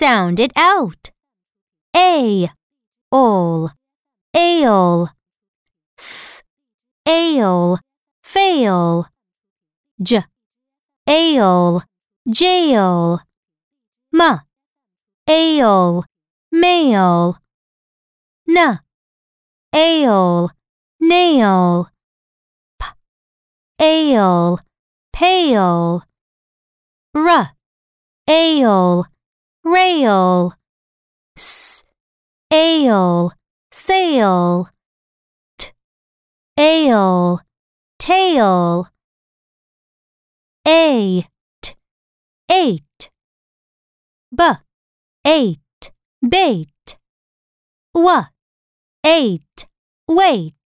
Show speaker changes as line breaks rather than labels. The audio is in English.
Sound it out. A, all, ale. F, ale, fail. J, ale, jail. M, ale, male. N, ale, nail. P, ale, pale. R, ale, rail. S, ale, sail. T, ale, tail. A, t, eight. B, eight, bait. W, eight, wait.